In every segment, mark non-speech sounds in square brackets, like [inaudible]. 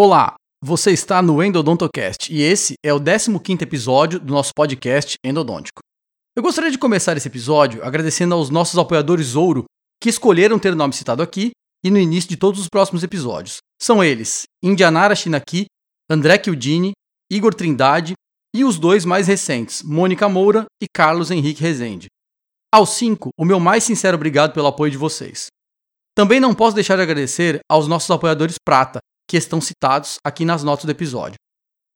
Olá, você está no Endodontocast e esse é o 15º episódio do nosso podcast Endodôntico. Eu gostaria de começar esse episódio agradecendo aos nossos apoiadores Ouro que escolheram ter o nome citado aqui e no início de todos os próximos episódios. São eles Indianara Shinaki, André Kildini, Igor Trindade e os dois mais recentes, Mônica Moura e Carlos Henrique Rezende. Aos cinco, o meu mais sincero obrigado pelo apoio de vocês. Também não posso deixar de agradecer aos nossos apoiadores prata, que estão citados aqui nas notas do episódio.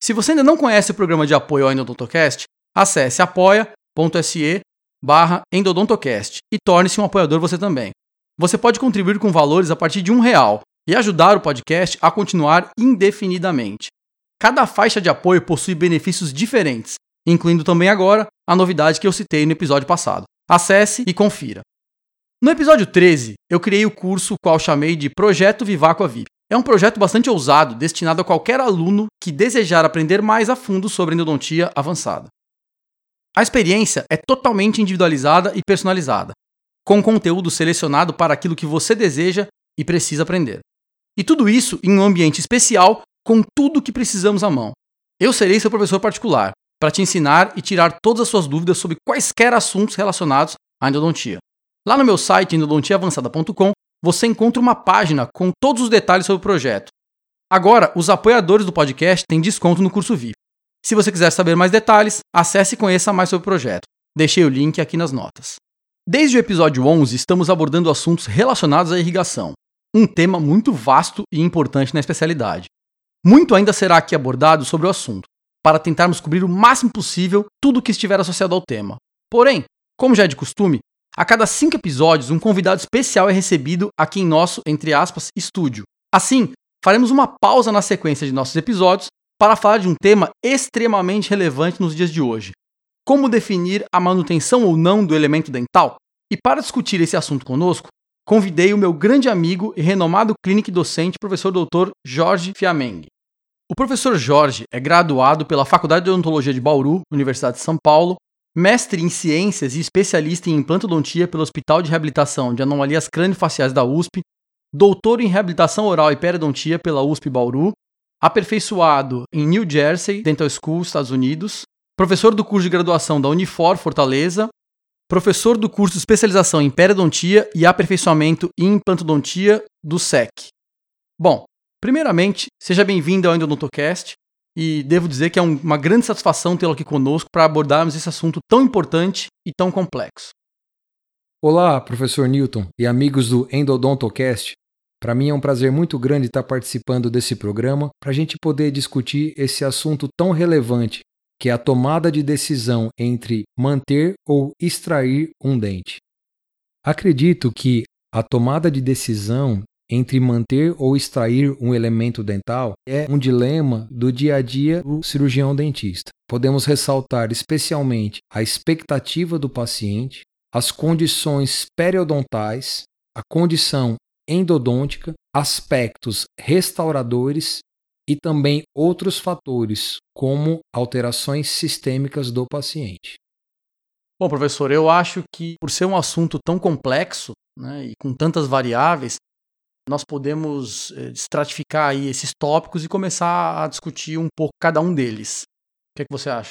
Se você ainda não conhece o programa de apoio ao Endodontocast, acesse apoia.se barra Endodontocast e torne-se um apoiador você também. Você pode contribuir com valores a partir de um real e ajudar o podcast a continuar indefinidamente. Cada faixa de apoio possui benefícios diferentes, incluindo também agora a novidade que eu citei no episódio passado. Acesse e confira. No episódio 13, eu criei o curso qual chamei de Projeto Viváqua VIP. É um projeto bastante ousado, destinado a qualquer aluno que desejar aprender mais a fundo sobre endodontia avançada. A experiência é totalmente individualizada e personalizada, com conteúdo selecionado para aquilo que você deseja e precisa aprender. E tudo isso em um ambiente especial com tudo o que precisamos à mão. Eu serei seu professor particular para te ensinar e tirar todas as suas dúvidas sobre quaisquer assuntos relacionados à endodontia. Lá no meu site endodontiaavançada.com você encontra uma página com todos os detalhes sobre o projeto. Agora, os apoiadores do podcast têm desconto no curso VIP. Se você quiser saber mais detalhes, acesse e conheça mais sobre o projeto. Deixei o link aqui nas notas. Desde o episódio 11, estamos abordando assuntos relacionados à irrigação, um tema muito vasto e importante na especialidade. Muito ainda será aqui abordado sobre o assunto, para tentarmos cobrir o máximo possível tudo o que estiver associado ao tema. Porém, como já é de costume, a cada cinco episódios, um convidado especial é recebido aqui em nosso, entre aspas, estúdio. Assim, faremos uma pausa na sequência de nossos episódios para falar de um tema extremamente relevante nos dias de hoje: como definir a manutenção ou não do elemento dental? E para discutir esse assunto conosco, convidei o meu grande amigo e renomado clínico docente, professor Dr. Jorge Fiameng. O professor Jorge é graduado pela Faculdade de Odontologia de Bauru, Universidade de São Paulo, mestre em ciências e especialista em implantodontia pelo Hospital de Reabilitação de Anomalias Crânio-Faciais da USP, doutor em reabilitação oral e periodontia pela USP Bauru, aperfeiçoado em New Jersey Dental School, Estados Unidos, professor do curso de graduação da Unifor Fortaleza, professor do curso de especialização em periodontia e aperfeiçoamento em implantodontia do SEC. Bom, primeiramente, seja bem-vindo ao Endodontocast e devo dizer que é um, uma grande satisfação tê-lo aqui conosco para abordarmos esse assunto tão importante e tão complexo. Olá, professor Newton e amigos do Endodontocast. Para mim é um prazer muito grande estar participando desse programa para a gente poder discutir esse assunto tão relevante que é a tomada de decisão entre manter ou extrair um dente. Acredito que a tomada de decisão entre manter ou extrair um elemento dental é um dilema do dia a dia do cirurgião dentista. Podemos ressaltar especialmente a expectativa do paciente, as condições periodontais, a condição endodôntica, aspectos restauradores e também outros fatores, como alterações sistêmicas do paciente. Bom, professor, eu acho que por ser um assunto tão complexo né, e com tantas variáveis, nós podemos eh, estratificar aí esses tópicos e começar a discutir um pouco cada um deles. O que, é que você acha?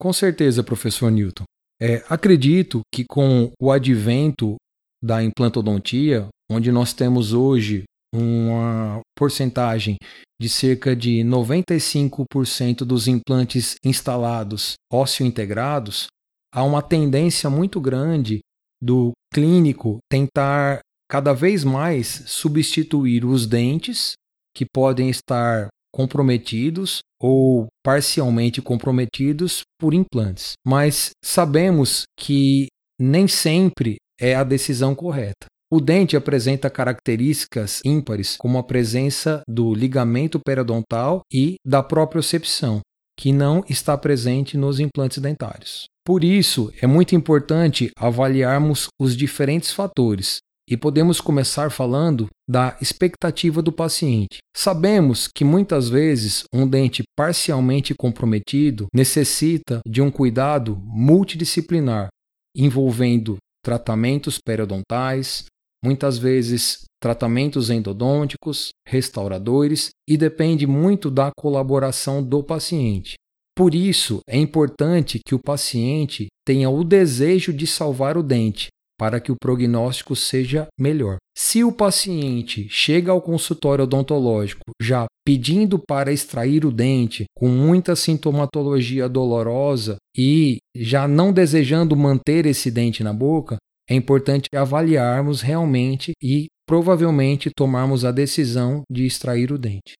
Com certeza, professor Newton. É, acredito que com o advento da implantodontia, onde nós temos hoje uma porcentagem de cerca de 95% dos implantes instalados ósseo integrados, há uma tendência muito grande do clínico tentar cada vez mais substituir os dentes que podem estar comprometidos ou parcialmente comprometidos por implantes. Mas sabemos que nem sempre é a decisão correta. O dente apresenta características ímpares, como a presença do ligamento periodontal e da propriocepção, que não está presente nos implantes dentários. Por isso, é muito importante avaliarmos os diferentes fatores e podemos começar falando da expectativa do paciente. Sabemos que muitas vezes um dente parcialmente comprometido necessita de um cuidado multidisciplinar, envolvendo tratamentos periodontais, muitas vezes tratamentos endodônticos, restauradores e depende muito da colaboração do paciente. Por isso, é importante que o paciente tenha o desejo de salvar o dente, para que o prognóstico seja melhor. Se o paciente chega ao consultório odontológico já pedindo para extrair o dente, com muita sintomatologia dolorosa e já não desejando manter esse dente na boca, é importante avaliarmos realmente e provavelmente tomarmos a decisão de extrair o dente.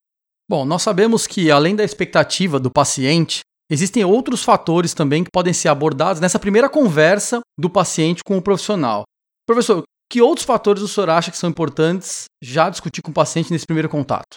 Bom, nós sabemos que além da expectativa do paciente, Existem outros fatores também que podem ser abordados nessa primeira conversa do paciente com o profissional. Professor, que outros fatores o senhor acha que são importantes já discutir com o paciente nesse primeiro contato?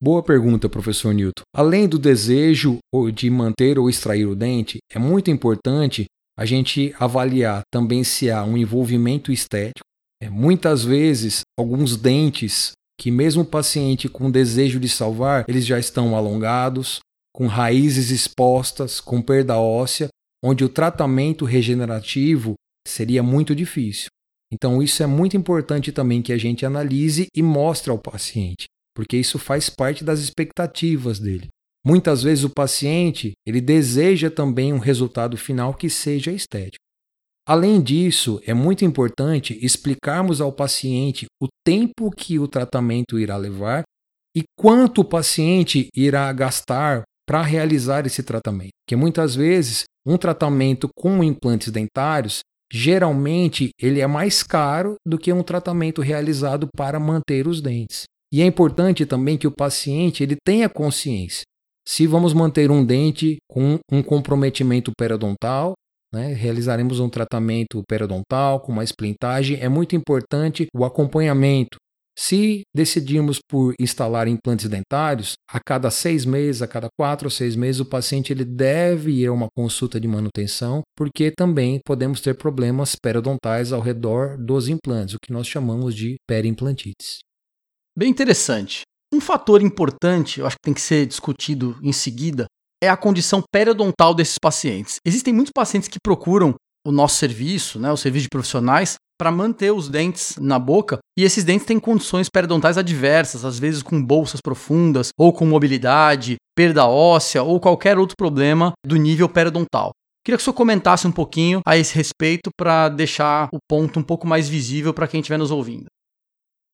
Boa pergunta, professor Newton. Além do desejo de manter ou extrair o dente, é muito importante a gente avaliar também se há um envolvimento estético. É, muitas vezes, alguns dentes que mesmo o paciente com desejo de salvar, eles já estão alongados, com raízes expostas, com perda óssea, onde o tratamento regenerativo seria muito difícil. Então, isso é muito importante também que a gente analise e mostre ao paciente, porque isso faz parte das expectativas dele. Muitas vezes o paciente, ele deseja também um resultado final que seja estético. Além disso, é muito importante explicarmos ao paciente o tempo que o tratamento irá levar e quanto o paciente irá gastar para realizar esse tratamento. Que muitas vezes um tratamento com implantes dentários, geralmente ele é mais caro do que um tratamento realizado para manter os dentes. E é importante também que o paciente ele tenha consciência. Se vamos manter um dente com um comprometimento periodontal, né, realizaremos um tratamento periodontal com uma esplintagem, é muito importante o acompanhamento se decidirmos por instalar implantes dentários, a cada seis meses, a cada quatro ou seis meses, o paciente ele deve ir a uma consulta de manutenção, porque também podemos ter problemas periodontais ao redor dos implantes, o que nós chamamos de periimplantites. Bem interessante. Um fator importante, eu acho que tem que ser discutido em seguida, é a condição periodontal desses pacientes. Existem muitos pacientes que procuram o nosso serviço, né, o serviço de profissionais, para manter os dentes na boca. E esses dentes têm condições periodontais adversas, às vezes com bolsas profundas, ou com mobilidade, perda óssea ou qualquer outro problema do nível periodontal. Queria que o senhor comentasse um pouquinho a esse respeito para deixar o ponto um pouco mais visível para quem estiver nos ouvindo.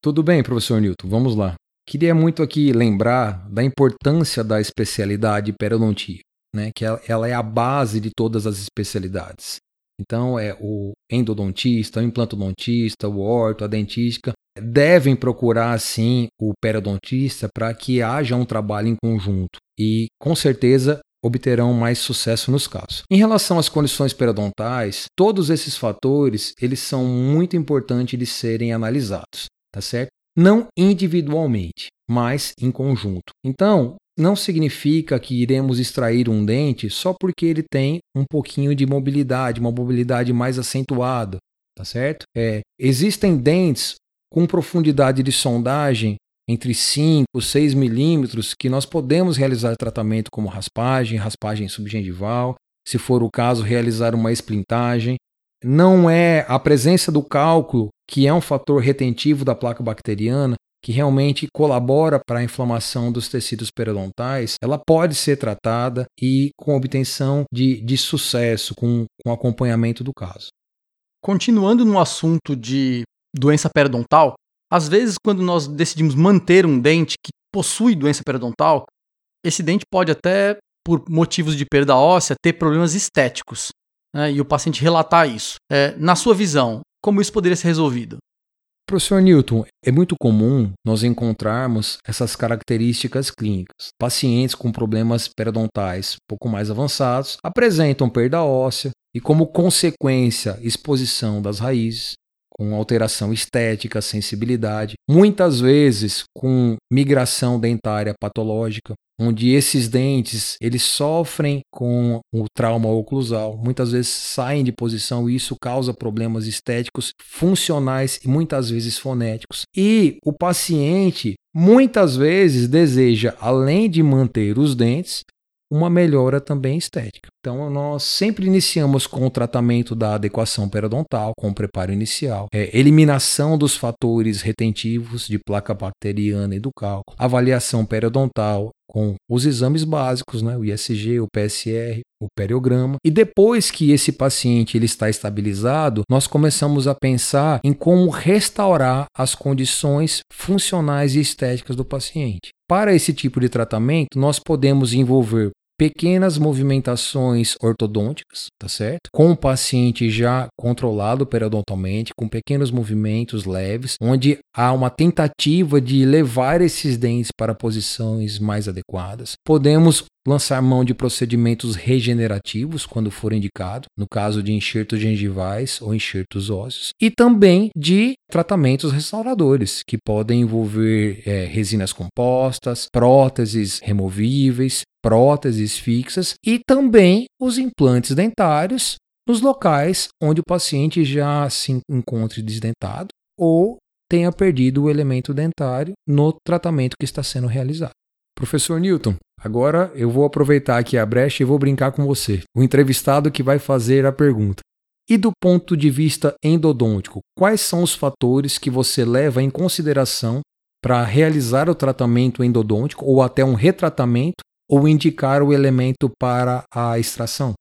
Tudo bem, professor Newton, vamos lá. Queria muito aqui lembrar da importância da especialidade periodontia, né? que ela é a base de todas as especialidades. Então, é o endodontista, o implantodontista, o orto, a dentística devem procurar sim o periodontista para que haja um trabalho em conjunto e com certeza obterão mais sucesso nos casos. Em relação às condições periodontais, todos esses fatores, eles são muito importantes de serem analisados, tá certo? Não individualmente, mas em conjunto. Então, não significa que iremos extrair um dente só porque ele tem um pouquinho de mobilidade, uma mobilidade mais acentuada, tá certo? É, existem dentes com profundidade de sondagem entre 5 e 6 milímetros que nós podemos realizar tratamento como raspagem, raspagem subgengival, se for o caso, realizar uma esplintagem. Não é a presença do cálculo que é um fator retentivo da placa bacteriana que realmente colabora para a inflamação dos tecidos periodontais, ela pode ser tratada e com obtenção de, de sucesso, com, com acompanhamento do caso. Continuando no assunto de doença periodontal, às vezes quando nós decidimos manter um dente que possui doença periodontal, esse dente pode até, por motivos de perda óssea, ter problemas estéticos. Né, e o paciente relatar isso. É, na sua visão, como isso poderia ser resolvido? Professor Newton, é muito comum nós encontrarmos essas características clínicas. Pacientes com problemas periodontais pouco mais avançados apresentam perda óssea e, como consequência, exposição das raízes, com alteração estética, sensibilidade, muitas vezes com migração dentária patológica, onde esses dentes eles sofrem com o trauma oclusal, muitas vezes saem de posição e isso causa problemas estéticos, funcionais e muitas vezes fonéticos. E o paciente muitas vezes deseja, além de manter os dentes, uma melhora também estética. Então, nós sempre iniciamos com o tratamento da adequação periodontal, com o preparo inicial, é, eliminação dos fatores retentivos de placa bacteriana e do cálculo, avaliação periodontal, com os exames básicos, né, o ISG, o PSR, o periograma. E depois que esse paciente ele está estabilizado, nós começamos a pensar em como restaurar as condições funcionais e estéticas do paciente. Para esse tipo de tratamento, nós podemos envolver pequenas movimentações ortodônticas, tá certo? Com o paciente já controlado periodontalmente, com pequenos movimentos leves, onde há uma tentativa de levar esses dentes para posições mais adequadas. Podemos lançar mão de procedimentos regenerativos quando for indicado, no caso de enxertos gengivais ou enxertos ósseos, e também de tratamentos restauradores, que podem envolver é, resinas compostas, próteses removíveis, próteses fixas e também os implantes dentários nos locais onde o paciente já se encontre desdentado ou tenha perdido o elemento dentário no tratamento que está sendo realizado. Professor Newton, agora eu vou aproveitar aqui a brecha e vou brincar com você, o entrevistado que vai fazer a pergunta. E do ponto de vista endodôntico, quais são os fatores que você leva em consideração para realizar o tratamento endodôntico ou até um retratamento ou indicar o elemento para a extração?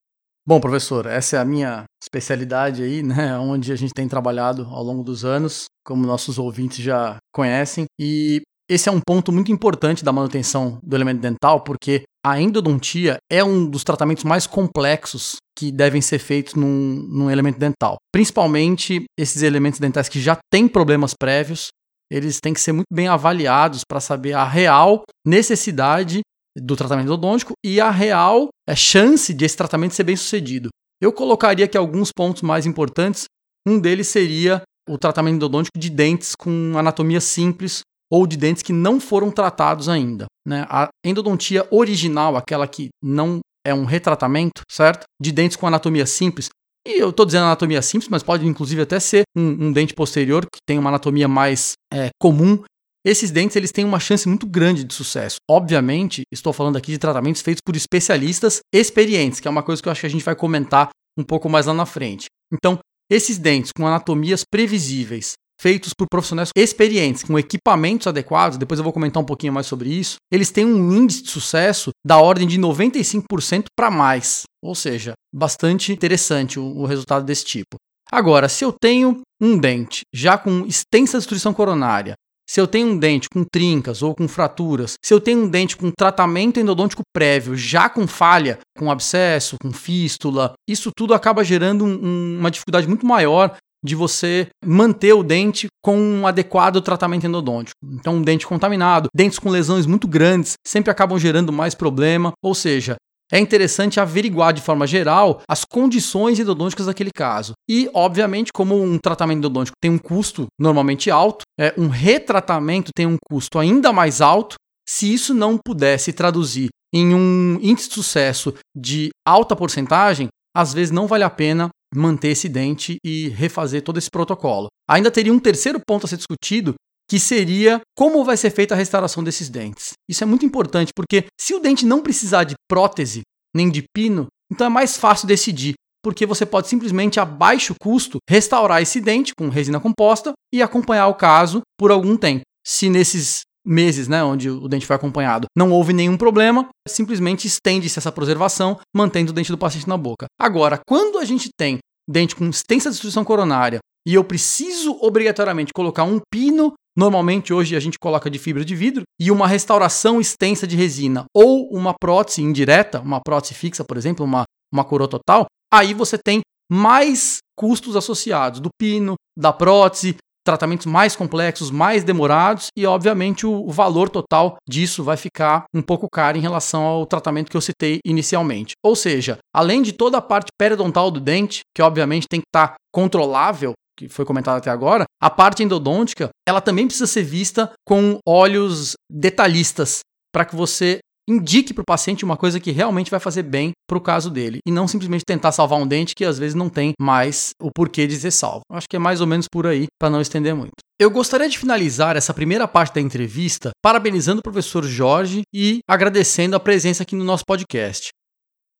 Bom, professor, essa é a minha especialidade aí, né, [laughs] onde a gente tem trabalhado ao longo dos anos, como nossos ouvintes já conhecem, e esse é um ponto muito importante da manutenção do elemento dental, porque a endodontia é um dos tratamentos mais complexos que devem ser feitos num, num elemento dental. Principalmente esses elementos dentais que já têm problemas prévios, eles têm que ser muito bem avaliados para saber a real necessidade do tratamento endodôntico e a real é, chance de esse tratamento ser bem sucedido. Eu colocaria aqui alguns pontos mais importantes. Um deles seria o tratamento endodôntico de dentes com anatomia simples ou de dentes que não foram tratados ainda. Né? A endodontia original, aquela que não é um retratamento, certo? De dentes com anatomia simples. E eu estou dizendo anatomia simples, mas pode inclusive até ser um, um dente posterior que tem uma anatomia mais é, comum esses dentes eles têm uma chance muito grande de sucesso. Obviamente, estou falando aqui de tratamentos feitos por especialistas experientes, que é uma coisa que eu acho que a gente vai comentar um pouco mais lá na frente. Então, esses dentes com anatomias previsíveis, feitos por profissionais experientes, com equipamentos adequados, depois eu vou comentar um pouquinho mais sobre isso, eles têm um índice de sucesso da ordem de 95% para mais. Ou seja, bastante interessante o, o resultado desse tipo. Agora, se eu tenho um dente já com extensa destruição coronária, se eu tenho um dente com trincas ou com fraturas, se eu tenho um dente com tratamento endodôntico prévio, já com falha, com abscesso, com fístula, isso tudo acaba gerando um, uma dificuldade muito maior de você manter o dente com um adequado tratamento endodôntico. Então, um dente contaminado, dentes com lesões muito grandes, sempre acabam gerando mais problema. Ou seja, é interessante averiguar de forma geral as condições endodônticas daquele caso. E, obviamente, como um tratamento endodôntico tem um custo normalmente alto, é, um retratamento tem um custo ainda mais alto. Se isso não pudesse traduzir em um índice de sucesso de alta porcentagem, às vezes não vale a pena manter esse dente e refazer todo esse protocolo. Ainda teria um terceiro ponto a ser discutido, que seria como vai ser feita a restauração desses dentes. Isso é muito importante, porque se o dente não precisar de prótese nem de pino, então é mais fácil decidir, porque você pode simplesmente a baixo custo restaurar esse dente com resina composta e acompanhar o caso por algum tempo. Se nesses meses, né, onde o dente foi acompanhado, não houve nenhum problema, simplesmente estende-se essa preservação, mantendo o dente do paciente na boca. Agora, quando a gente tem dente com extensa destruição coronária e eu preciso obrigatoriamente colocar um pino, normalmente hoje a gente coloca de fibra de vidro, e uma restauração extensa de resina, ou uma prótese indireta, uma prótese fixa, por exemplo, uma, uma coroa total, aí você tem mais custos associados do pino, da prótese, tratamentos mais complexos, mais demorados e, obviamente, o, valor total disso vai ficar um pouco caro em relação ao tratamento que eu citei inicialmente. Ou seja, além de toda a parte periodontal do dente, que obviamente tem que estar tá controlável, que foi comentado até agora, a parte endodôntica, ela também precisa ser vista com olhos detalhistas, para que você indique para o paciente uma coisa que realmente vai fazer bem para o caso dele e não simplesmente tentar salvar um dente que às vezes não tem mais o porquê de ser salvo. Acho que é mais ou menos por aí para não estender muito. Eu gostaria de finalizar essa primeira parte da entrevista parabenizando o professor Jorge e agradecendo a presença aqui no nosso podcast.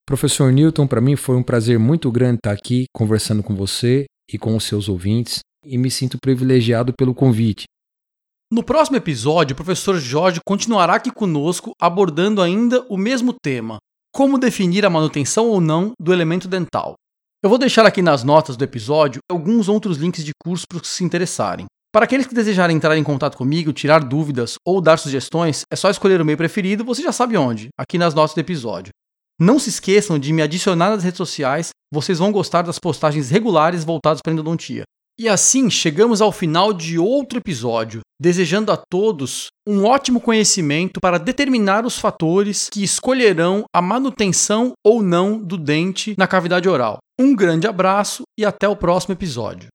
Professor Newton, para mim foi um prazer muito grande estar aqui conversando com você e com os seus ouvintes e me sinto privilegiado pelo convite. No próximo episódio, o professor Jorge continuará aqui conosco abordando ainda o mesmo tema: como definir a manutenção ou não do elemento dental. Eu vou deixar aqui nas notas do episódio alguns outros links de curso para os que se interessarem. Para aqueles que desejarem entrar em contato comigo, tirar dúvidas ou dar sugestões, é só escolher o meio preferido, você já sabe onde, aqui nas notas do episódio. Não se esqueçam de me adicionar nas redes sociais, vocês vão gostar das postagens regulares voltadas para a endodontia. E assim chegamos ao final de outro episódio, desejando a todos um ótimo conhecimento para determinar os fatores que escolherão a manutenção ou não do dente na cavidade oral. Um grande abraço e até o próximo episódio.